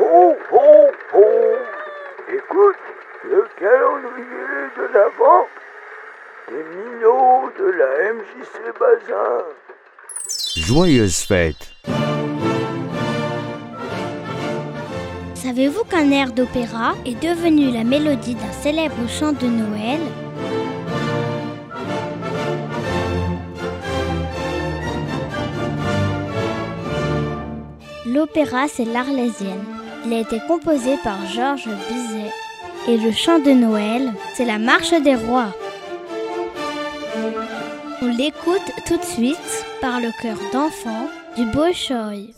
Ho, ho, ho Écoute le calendrier de l'Avent des minots de la MJC Bazin. Joyeuse fête. Savez-vous qu'un air d'opéra est devenu la mélodie d'un célèbre chant de Noël? L'opéra, c'est l'Arlésienne. Il a été composé par Georges Bizet. Et le chant de Noël, c'est la marche des rois. On l'écoute tout de suite par le chœur d'enfants du Bolchoï.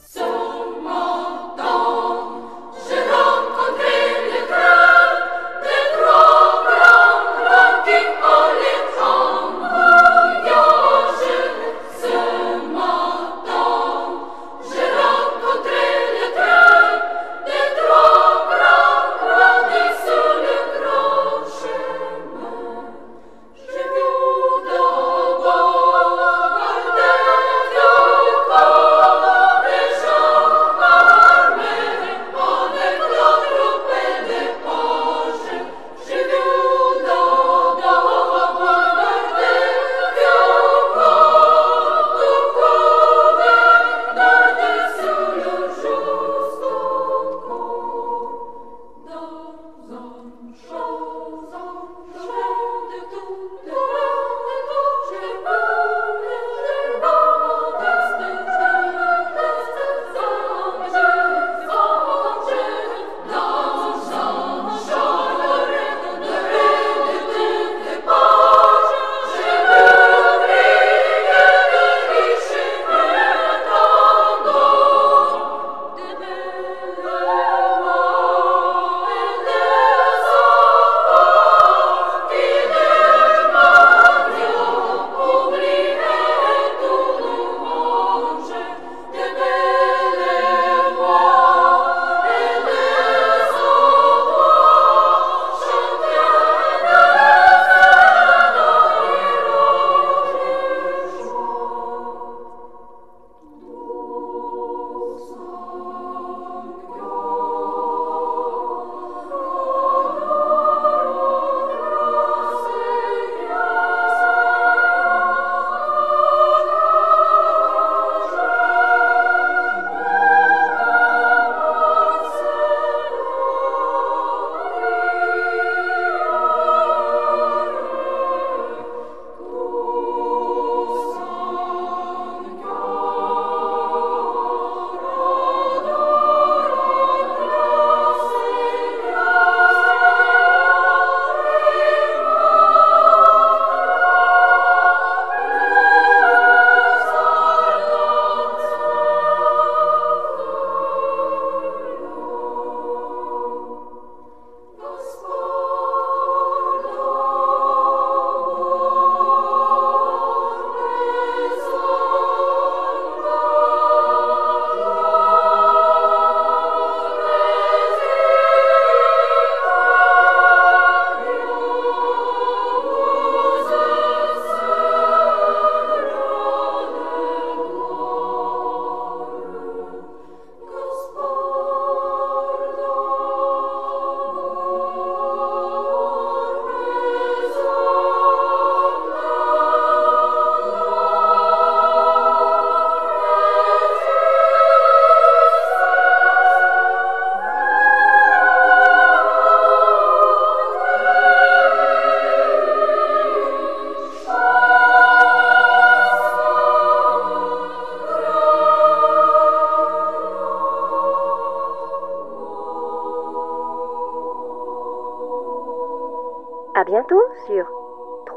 À bientôt sur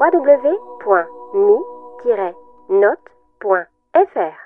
www.mi-note.fr.